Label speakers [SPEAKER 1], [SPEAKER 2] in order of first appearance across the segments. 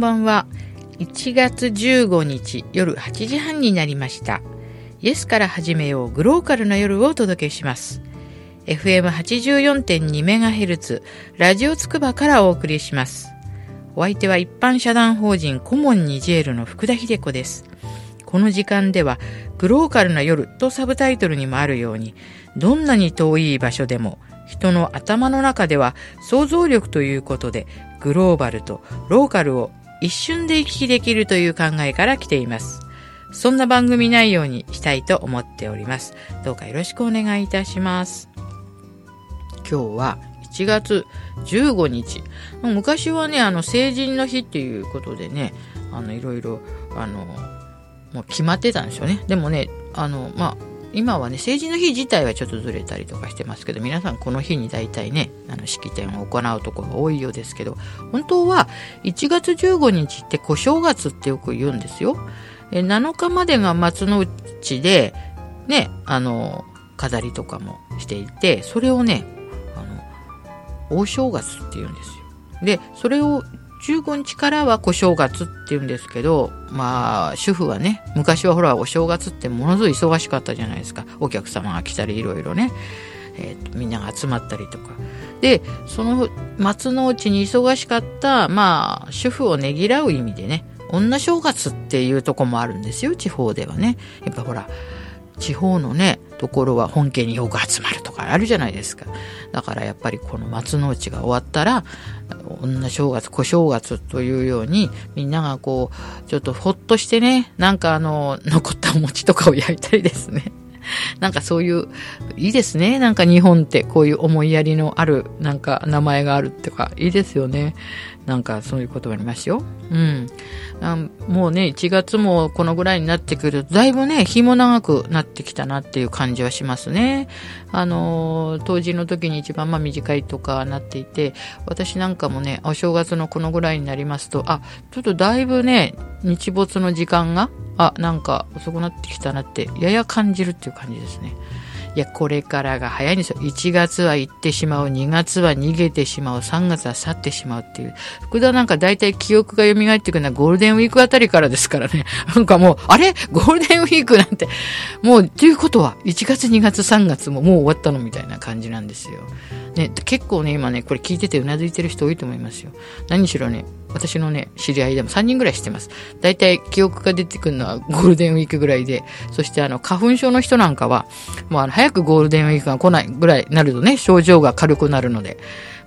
[SPEAKER 1] んばんは。1月15日夜8時半になりました。イエスから始めようグローカルな夜をお届けします。FM84.2MHz ラジオつくばからお送りします。お相手は一般社団法人コモンニジェールの福田秀子です。この時間ではグローカルな夜とサブタイトルにもあるようにどんなに遠い場所でも人の頭の中では想像力ということでグローバルとローカルを一瞬で行き来できるという考えから来ています。そんな番組内容にしたいと思っております。どうかよろしくお願いいたします。今日は1月15日。昔はね、あの、成人の日っていうことでね、あの、いろいろ、あの、もう決まってたんですよね。でもね、あの、まあ、今はね、成人の日自体はちょっとずれたりとかしてますけど、皆さんこの日に大体ね、あの、式典を行うところが多いようですけど、本当は1月15日って小正月ってよく言うんですよ。え7日までが松の内で、ね、あの、飾りとかもしていて、それをね、あの、大正月って言うんですよ。で、それを15日からは小正月って言うんですけど、まあ、主婦はね、昔はほら、お正月ってものすごい忙しかったじゃないですか。お客様が来たり、いろいろね、えーと、みんなが集まったりとか。で、その松の内に忙しかった、まあ、主婦をねぎらう意味でね、女正月っていうとこもあるんですよ、地方ではね。やっぱほら、地方のね、ところは本家によく集まるとかあるじゃないですか。だからやっぱりこの松の内が終わったら、女正月、小正月というように、みんながこう、ちょっとほっとしてね、なんかあの、残ったお餅とかを焼いたりですね。なんかそういう、いいですね。なんか日本ってこういう思いやりのある、なんか名前があるってか、いいですよね。なんかそういうことがありますよ。うん。もうね、1月もこのぐらいになってくると、だいぶね、日も長くなってきたなっていう感じはしますね。あのー、当時の時に一番まあ短いとかなっていて、私なんかもね、お正月のこのぐらいになりますと、あ、ちょっとだいぶね、日没の時間が、あ、なんか遅くなってきたなって、やや感じるっていう感じですね。いや、これからが早いんですよ。1月は行ってしまう、2月は逃げてしまう、3月は去ってしまうっていう。福田なんか大体記憶が蘇ってくるのはゴールデンウィークあたりからですからね。なんかもう、あれ？ゴールデンウィークなんて、もう、ということは、1月、2月、3月ももう終わったのみたいな感じなんですよ。ね、結構ね、今ね、これ聞いててうなずいてる人多いと思いますよ。何しろね、私のね、知り合いでも3人ぐらい知ってます。大体記憶が出てくるのはゴールデンウィークぐらいで、そしてあの、花粉症の人なんかは、もうあの、早くゴールデンウィークが来ないぐらいになるとね、症状が軽くなるので、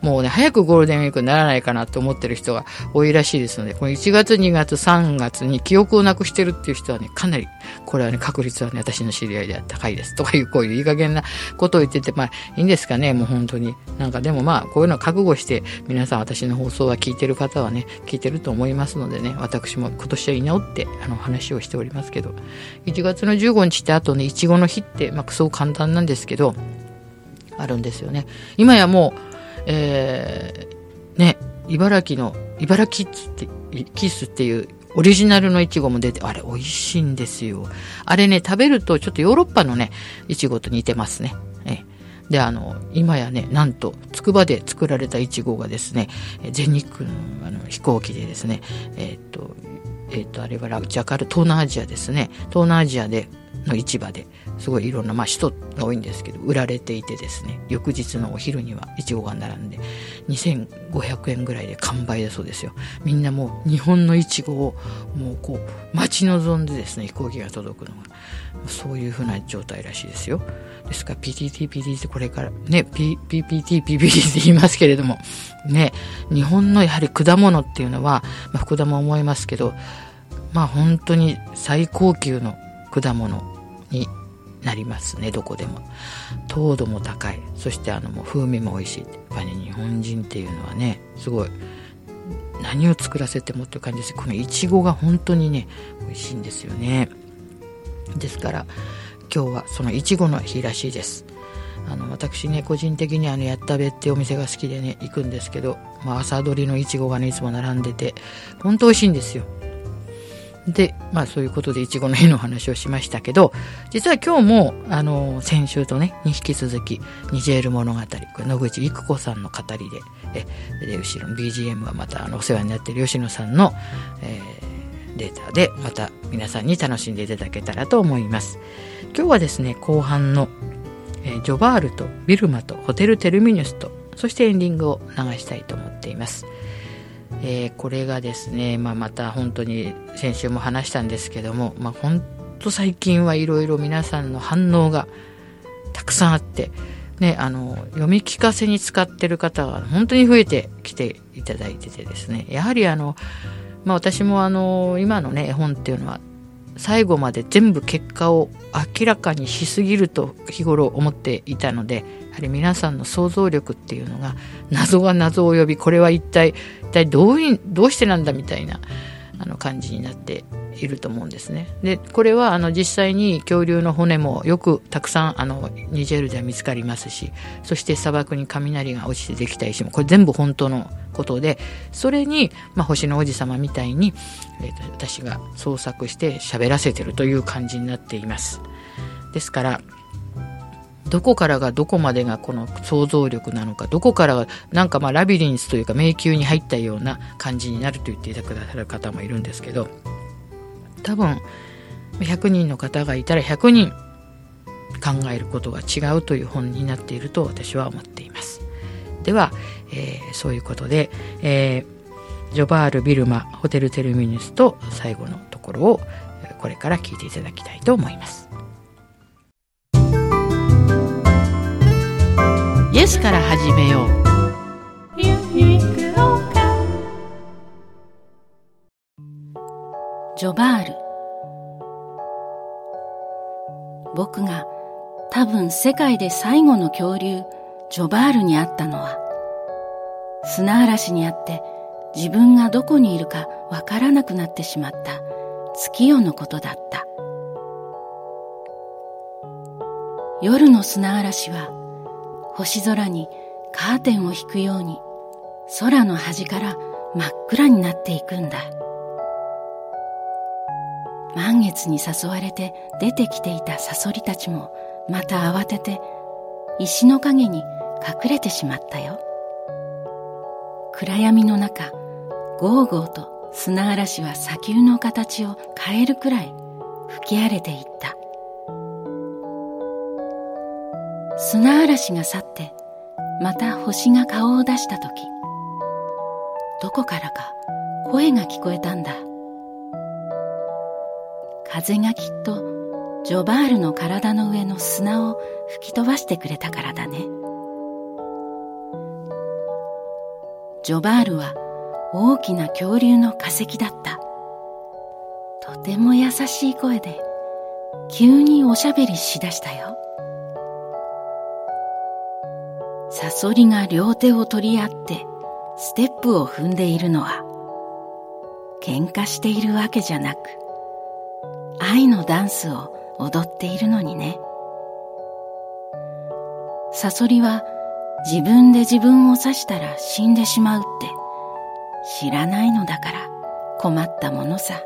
[SPEAKER 1] もうね、早くゴールデンウィークにならないかなと思ってる人が多いらしいですので、この1月、2月、3月に記憶をなくしてるっていう人はね、かなり、これはね、確率はね、私の知り合いでは高いです。とかいう、こういういい加減なことを言ってて、まあ、いいんですかね、もう本当に。なんかでもまあ、こういうのを覚悟して、皆さん私の放送は聞いてる方はね、聞いてると思いますのでね、私も今年は居直って、あの、話をしておりますけど、1月の15日ってあとね、いちごの日って、まあ、すごく簡単なんですけど、あるんですよね。今やもう、えー、ね、茨城の、茨城キッズって、キスっていうオリジナルのイチゴも出て、あれ美味しいんですよ。あれね、食べるとちょっとヨーロッパのね、イチゴと似てますね。えで、あの、今やね、なんと、つくばで作られたイチゴがですね、全日空のあの飛行機でですね、えー、っと、え、っと、あれはラジャカル、東南アジアですね。東南アジアでの市場ですごいいろんな、まあ、人が多いんですけど売られていてですね翌日のお昼にはいちごが並んで2500円ぐらいで完売だそうですよ。みんなもう日本のいちごをもうこう待ち望んでですね飛行機が届くのがそういうふうな状態らしいですよ。ですから PTTPT ってこれからね、P、PPT、PPT って言いますけれどもね日本のやはり果物っていうのは、まあ、福田も思いますけどまあ本当に最高級の果物。になりますねどこでも。糖度も高い。そしてあのもう風味も美味しい。やっぱり、ね、日本人っていうのはねすごい何を作らせてもっていう感じです。このいちごが本当にね美味しいんですよね。ですから今日はそのいちごの日らしいです。あの私ね個人的にあのやったべってお店が好きでね行くんですけど、まあ、朝どりのいちごがねいつも並んでて本当美味しいんですよ。で、まあそういうことでいちごの絵の話をしましたけど、実は今日も、あの、先週とね、に引き続き、ニジェール物語、これ野口育子さんの語りで、え、で、後ろの BGM はまた、あの、お世話になっている吉野さんの、えー、データで、また皆さんに楽しんでいただけたらと思います。今日はですね、後半の、えー、ジョバールとビルマとホテルテルミニュスと、そしてエンディングを流したいと思っています。えー、これがですね、まあ、また本当に先週も話したんですけども、まあ、本当最近はいろいろ皆さんの反応がたくさんあって、ね、あの読み聞かせに使ってる方が本当に増えてきていただいててですねやはりあの、まあ、私もあの今のね絵本っていうのは最後まで全部結果を明らかにしすぎると日頃思っていたのでやはり皆さんの想像力っていうのが謎が謎を呼びこれは一体一体どういどうしてなんだみたいなあの感じになっていると思うんですね。でこれはあの実際に恐竜の骨もよくたくさんあのニジェールでは見つかりますしそして砂漠に雷が落ちてできた石もこれ全部本当のことでそれに、まあ、星の王子様みたいに、えー、私が創作して喋らせてるという感じになっています。ですからどこからがどこまでがこの想像力なのかどこからがなんかまあラビリンスというか迷宮に入ったような感じになると言っていたださる方もいるんですけど多分100人の方がいたら100人考えることが違うという本になっていると私は思っています。では、えー、そういうことで、えー、ジョバール・ビルマ・ホテル・テルミニスと最後のところをこれから聞いていただきたいと思います。イエスから始めよう。
[SPEAKER 2] ジョバール僕が多分世界で最後の恐竜ジョバールに会ったのは砂嵐にあって自分がどこにいるかわからなくなってしまった月夜のことだった夜の砂嵐は星空にカーテンを引くように空の端から真っ暗になっていくんだ。満月に誘われて出てきていたサソリたちもまた慌てて石の陰に隠れてしまったよ暗闇の中ゴーゴーと砂嵐は砂丘の形を変えるくらい吹き荒れていった砂嵐が去ってまた星が顔を出した時。どこからか声が聞こえたんだ。風がきっとジョバールの体の上の砂を吹き飛ばしてくれたからだね。ジョバールは大きな恐竜の化石だった。とても優しい声で急におしゃべりしだしたよ。サソリが両手を取り合ってステップを踏んでいるのは喧嘩しているわけじゃなく愛のダンスを踊っているのにね。サソリは自分で自分を刺したら死んでしまうって知らないのだから困ったものさ。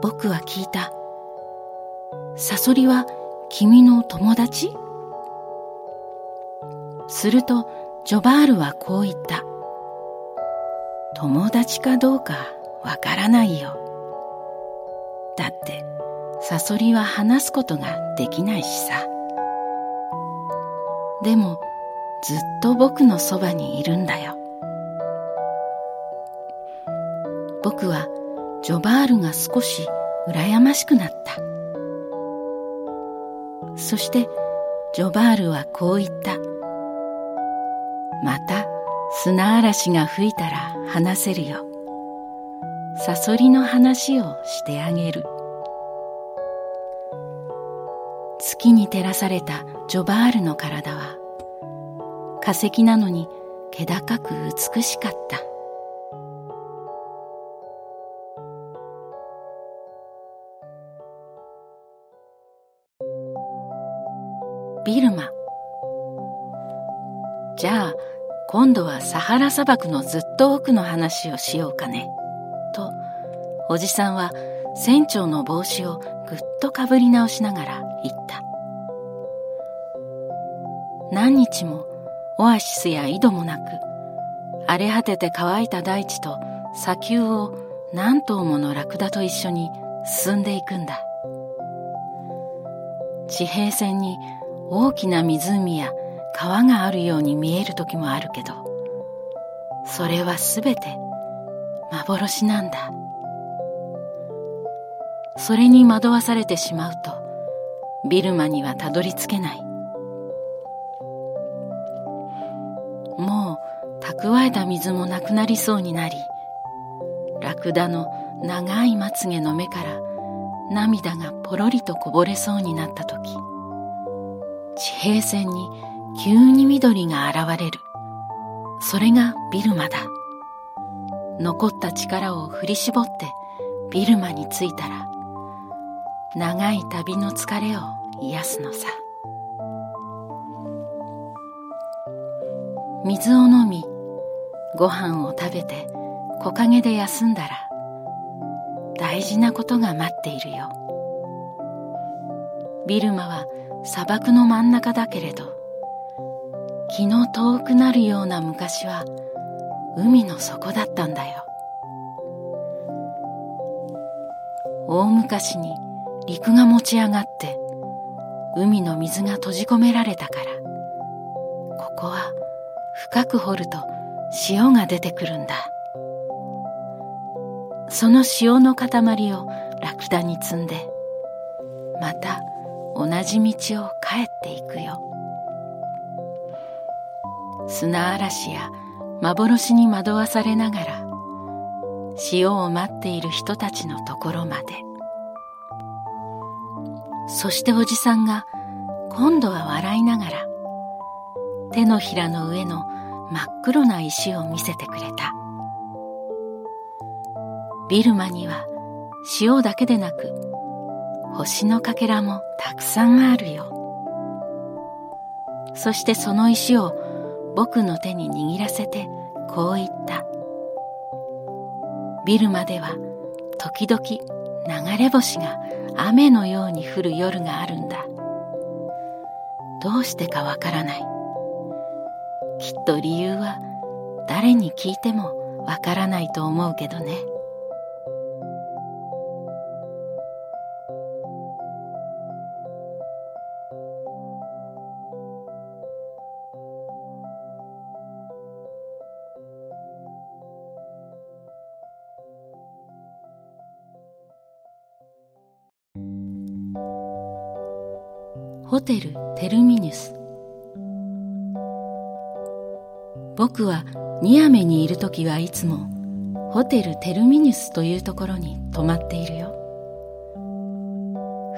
[SPEAKER 2] 僕は聞いた。サソリは君の友達？するとジョバールはこう言った。友達かどうかわからないよ。だってサソリは話すことができないしさ。でもずっと僕のそばにいるんだよ。僕はジョバールが少し羨ましくなった。そしてジョバールはこう言った。砂嵐が吹いたら話せるよ。サソリの話をしてあげる。月に照らされたジョバールの体は化石なのに気高く美しかった。今度はサハラ砂漠のずっと奥の話をしようかね。とおじさんは船長の帽子をぐっとかぶり直しながら言った。何日もオアシスや井戸もなく、荒れ果てて乾いた大地と砂丘を何頭ものラクダと一緒に進んでいくんだ。地平線に大きな湖や川があるように見える時もあるけど、それはすべて幻なんだ。それに惑わされてしまうと、ビルマにはたどり着けない。もう蓄えた水もなくなりそうになり、ラクダの長いまつげの目から涙がポロリとこぼれそうになった時、地平線に急に緑が現れる。それがビルマだ。残った力を振り絞ってビルマに着いたら、長い旅の疲れを癒すのさ。水を飲み、ご飯を食べて木陰で休んだら、大事なことが待っているよ。ビルマは砂漠の真ん中だけれど、気の遠くなるような昔は海の底だったんだよ。大昔に陸が持ち上がって海の水が閉じ込められたからここは深く掘ると塩が出てくるんだその塩の塊をラクダに積んでまた同じ道を帰っていくよ砂嵐や幻に惑わされながら塩を待っている人たちのところまで。そしておじさんが今度は笑いながら手のひらの上の真っ黒な石を見せてくれた。ビルマには塩だけでなく星のかけらもたくさんあるよ。そしてその石を僕の手に握らせてこう言った。ビルマでは時々流れ星が雨のように降る夜があるんだ。どうしてかわからない。きっと理由は誰に聞いてもわからないと思うけどね。ホテルテルミニュス。僕はニアメにいる時はいつもホテルテルミニュスというところに泊まっているよ。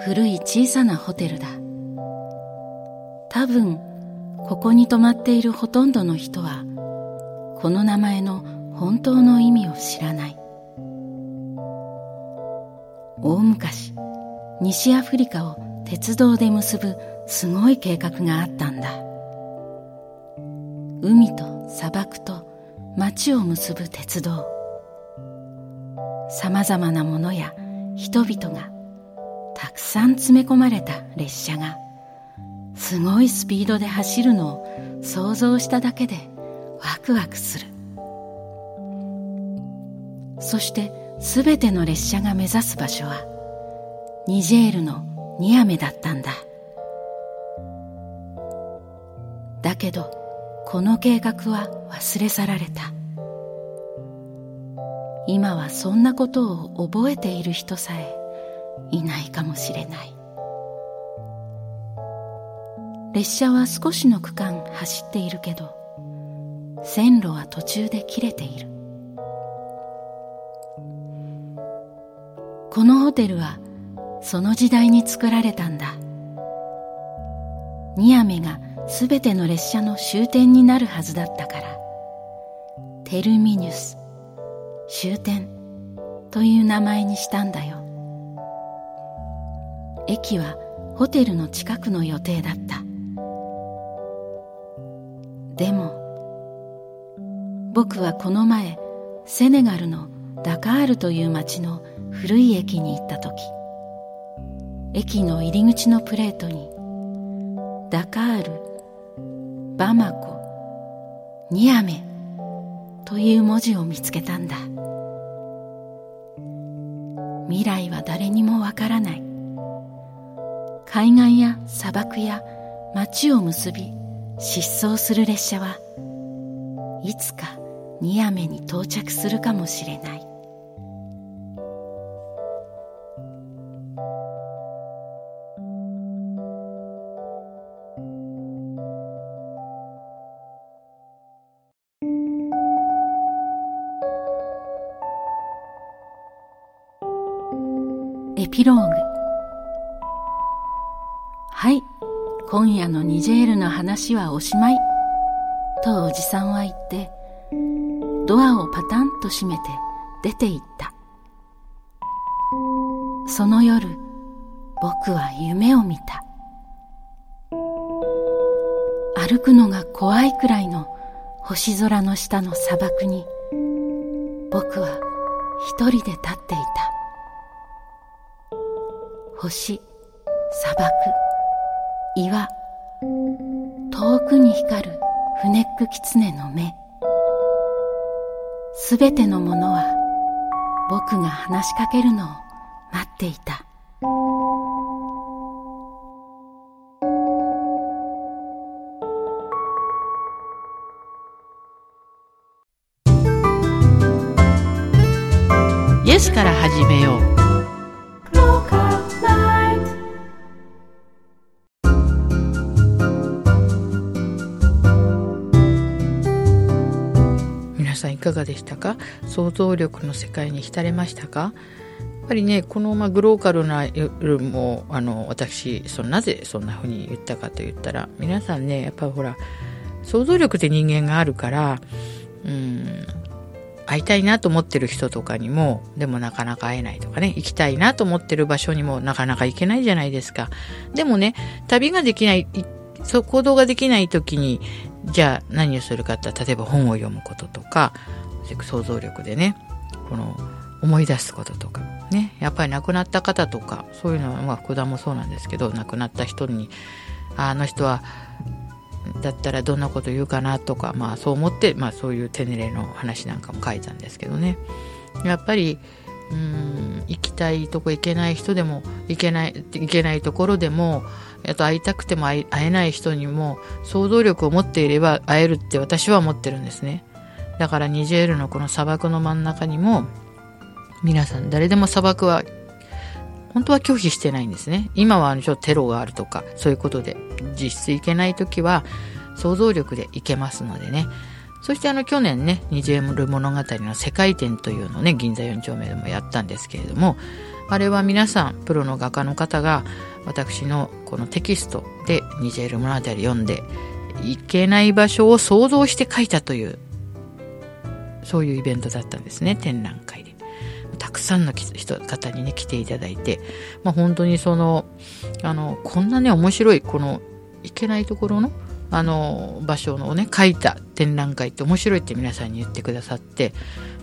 [SPEAKER 2] 古い小さなホテルだ。多分ここに泊まっているほとんどの人はこの名前の本当の意味を知らない。大昔西アフリカを鉄道で結ぶすごい計画があったんだ。海と砂漠と街を結ぶ鉄道。さまざまなものや人々がたくさん詰め込まれた列車がすごいスピードで走るのを想像しただけでワクワクする。そして全ての列車が目指す場所はニジェールのニアメだったんだ。だけどこの計画は忘れ去られた。今はそんなことを覚えている人さえいないかもしれない。列車は少しの区間走っているけど線路は途中で切れている。このホテルはその時代に作られたんだ。ニアメがすべての列車の終点になるはずだったから。テルミニュス終点という名前にしたんだよ。駅はホテルの近くの予定だった。でも僕はこの前セネガルのダカールという町の古い駅に行った時駅の入り口のプレートにダカールバマコニアメという文字を見つけたんだ。未来は誰にもわからない。海岸や砂漠や街を結び疾走する列車はいつかニアメに到着するかもしれない。エピローグ。はい今夜のニジェールの話はおしまい。とおじさんは言ってドアをパタンと閉めて出て行った。その夜僕は夢を見た。歩くのが怖いくらいの星空の下の砂漠に僕は一人で立っていた。星砂漠岩遠くに光るフネックキツネの目。すべてのものは僕が話しかけるのを待っていた。
[SPEAKER 1] イエスから始めよう。でしたか？想像力の世界に浸れましたか？やっぱりねこのまあグローカルな夜もあの私そのなぜそんな風に言ったかと言ったら皆さんねやっぱほら想像力って人間があるからうん会いたいなと思ってる人とかにもでもなかなか会えないとかね行きたいなと思ってる場所にもなかなか行けないじゃないですか。でもね旅ができないそう行動ができない時にじゃあ何をするかって例えば本を読むこととか想像力でねこの思い出すこととかねやっぱり亡くなった方とかそういうのは、まあ、福田もそうなんですけど亡くなった人にあの人はだったらどんなこと言うかなとか、まあ、そう思って、まあ、そういう手練れの話なんかも書いたんですけどね。やっぱりうん行きたいとこ行けない人でも行けない行けないところでもあと会いたくても会えない人にも想像力を持っていれば会えるって私は思ってるんですね。だからニジェールのこの砂漠の真ん中にも皆さん誰でも砂漠は本当は拒否してないんですね。今はちょっとテロがあるとかそういうことで実質行けない時は想像力で行けますのでね。そしてあの去年ね、ニジェール物語の世界展というのをね、銀座4丁目でもやったんですけれども、あれは皆さん、プロの画家の方が私のこのテキストでニジェール物語読んで、行けない場所を想像して書いたという、そういうイベントだったんですね、展覧会で。たくさんの人方にね、来ていただいて、まあ、本当にその、あの、こんなね、面白い、この、行けないところのあの場所をね書いた展覧会って面白いって皆さんに言ってくださって、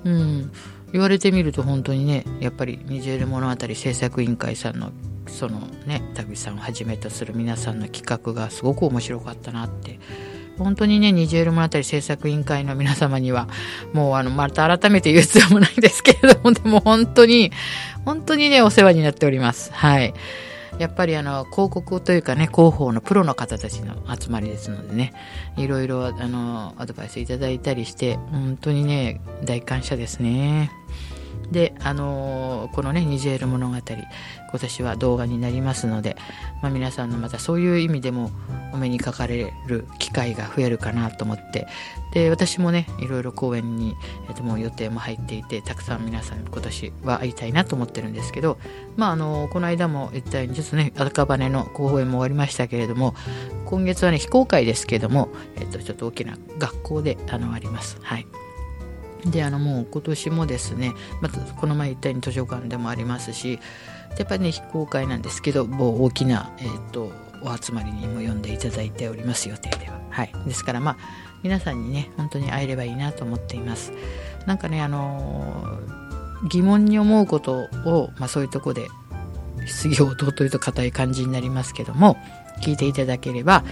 [SPEAKER 1] うん、言われてみると本当にねやっぱり「ニジェル物語制作委員会」さんのそのね田口さんをはじめとする皆さんの企画がすごく面白かったなって本当にね、ニジェール物語制作委員会の皆様には、もうあの、また改めて言う必要もないですけれども、でも本当に、本当にね、お世話になっております。はい。やっぱりあの広告というかね広報のプロの方たちの集まりですのでねいろいろあのアドバイスいただいたりして本当にね大感謝ですねであのこのねニジェール物語今年は動画になりますので、まあ、皆さんのまたそういう意味でもお目にかかれる機会が増えるかなと思ってで私もねいろいろ公演に、えっと、もう予定も入っていてたくさん皆さん今年は会いたいなと思ってるんですけどまああのこの間も言ったようにちょっとね赤羽の公演も終わりましたけれども今月はね非公開ですけども、えっと、ちょっと大きな学校であのあります。はい。であのもう今年もですねまたこの前言ったように図書館でもありますしやっぱりね非公開なんですけどもう大きな、えーと、お集まりにも呼んでいただいております予定では。はい。ですからまあ皆さんにね本当に会えればいいなと思っています。なんかねあの疑問に思うことを、まあ、そういうとこで質疑応答というと硬い感じになりますけども聞いていただければ、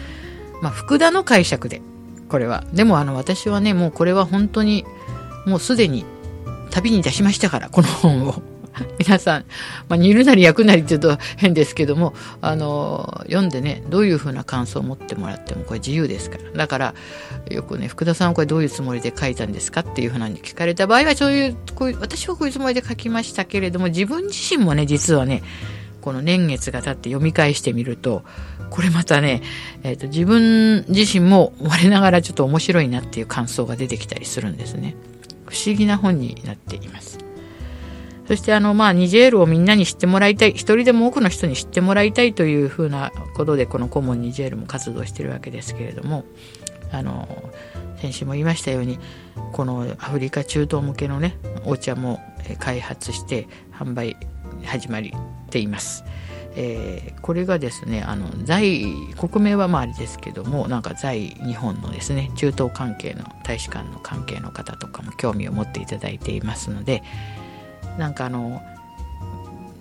[SPEAKER 1] まあ、福田の解釈でこれは。でもあの私はねもうこれは本当にもうすでに旅に出しましたからこの本を。皆さん、まあ、煮るなり焼くなりって言うと変ですけども、あの、読んでね、どういうふうな感想を持ってもらってもこれ自由ですから。だから、よくね、福田さんはこれどういうつもりで書いたんですかっていうふうに聞かれた場合は、そういう、こういう、私はこういうつもりで書きましたけれども、自分自身もね、実はね、この年月が経って読み返してみると、これまたね、えっ、ー、と、自分自身も我ながらちょっと面白いなっていう感想が出てきたりするんですね。不思議な本になっています。そしてあの、まあ、ニジェールをみんなに知ってもらいたい、一人でも多くの人に知ってもらいたいというふうなことで、このコモンニジェールも活動しているわけですけれども、あの、先週も言いましたように、このアフリカ中東向けのね、お茶も開発して販売始まりています。えー、これがですねあの在国名はまああれですけどもなんか在日本のですね中東関係の大使館の関係の方とかも興味を持っていただいていますのでなんかあの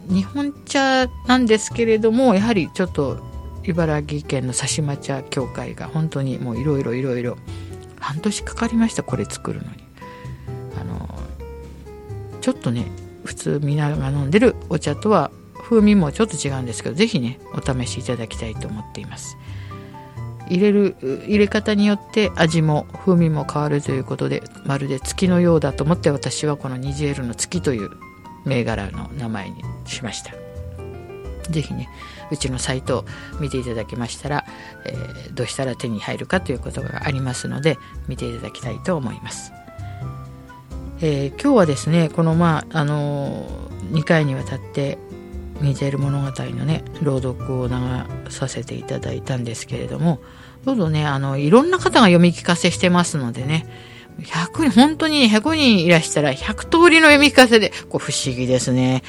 [SPEAKER 1] 日本茶なんですけれどもやはりちょっと茨城県の佐島茶協会が本当にもういろいろいろいろ半年かかりましたこれ作るのに。あのちょっとね普通みんなが飲んでるお茶とは風味もちょっと違うんですけど是非ねお試しいただきたいと思っています。入れる入れ方によって味も風味も変わるということでまるで月のようだと思って私はこのニジェールの月という銘柄の名前にしました。是非ねうちのサイトを見ていただきましたら、えー、どうしたら手に入るかということがありますので見ていただきたいと思います、えー、今日はですねこのまああのー、2回にわたってニジェル物語のね朗読を流させていただいたんですけれどもどうぞねあのいろんな方が読み聞かせしてますのでね100人、本当に100人いらしたら100通りの読み聞かせで、こう不思議ですね。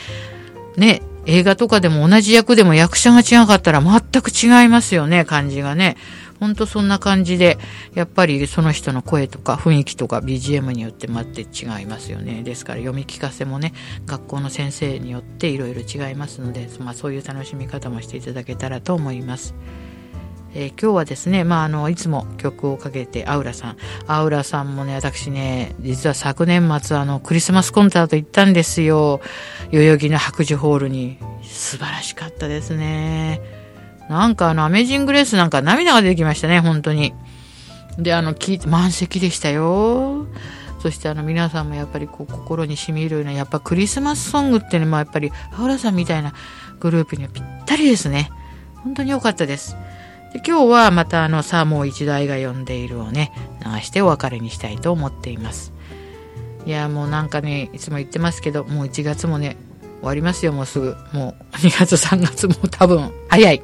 [SPEAKER 1] ね、映画とかでも同じ役でも役者が違かったら全く違いますよね、感じがね。ほんとそんな感じで、やっぱりその人の声とか雰囲気とか BGM によって全く違いますよね。ですから読み聞かせもね、学校の先生によっていろいろ違いますので、まあそういう楽しみ方もしていただけたらと思います。えー、今日はですね、まあ、あの、いつも曲をかけて、アウラさん。アウラさんもね、私ね、実は昨年末、あの、クリスマスコンサート行ったんですよ。代々木の白樹ホールに。素晴らしかったですね。なんかあの、アメージングレースなんか涙が出てきましたね、本当に。で、あの、聞いて、満席でしたよ。そしてあの皆さんもやっぱりこう心に染みるようなやっぱクリスマスソングっていうのもやっぱりアウラさんみたいなグループにはぴったりですね。本当に良かったです。で今日はまたあのさあもう一度愛が呼んでいるをね流してお別れにしたいと思っています。いやもうなんかねいつも言ってますけどもう1月もね終わりますよもうすぐ。もう2月3月も多分早い。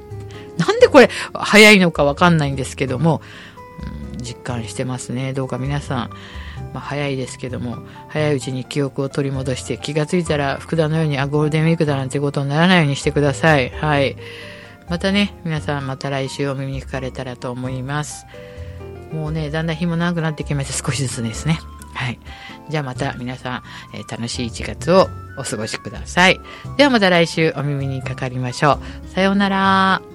[SPEAKER 1] なんでこれ早いのかわかんないんですけども、うん、実感してますね。どうか皆さんまあ、早いですけども早いうちに記憶を取り戻して気がついたら福田のようにあゴールデンウィークだなんてことにならないようにしてください。はい。またね、皆さんまた来週お耳にかかれたらと思います。もうね、だんだん日も長くなってきました少しずつですね。はい。じゃあまた皆さん、えー、楽しい1月をお過ごしください。ではまた来週お耳にかかりましょう。さようなら。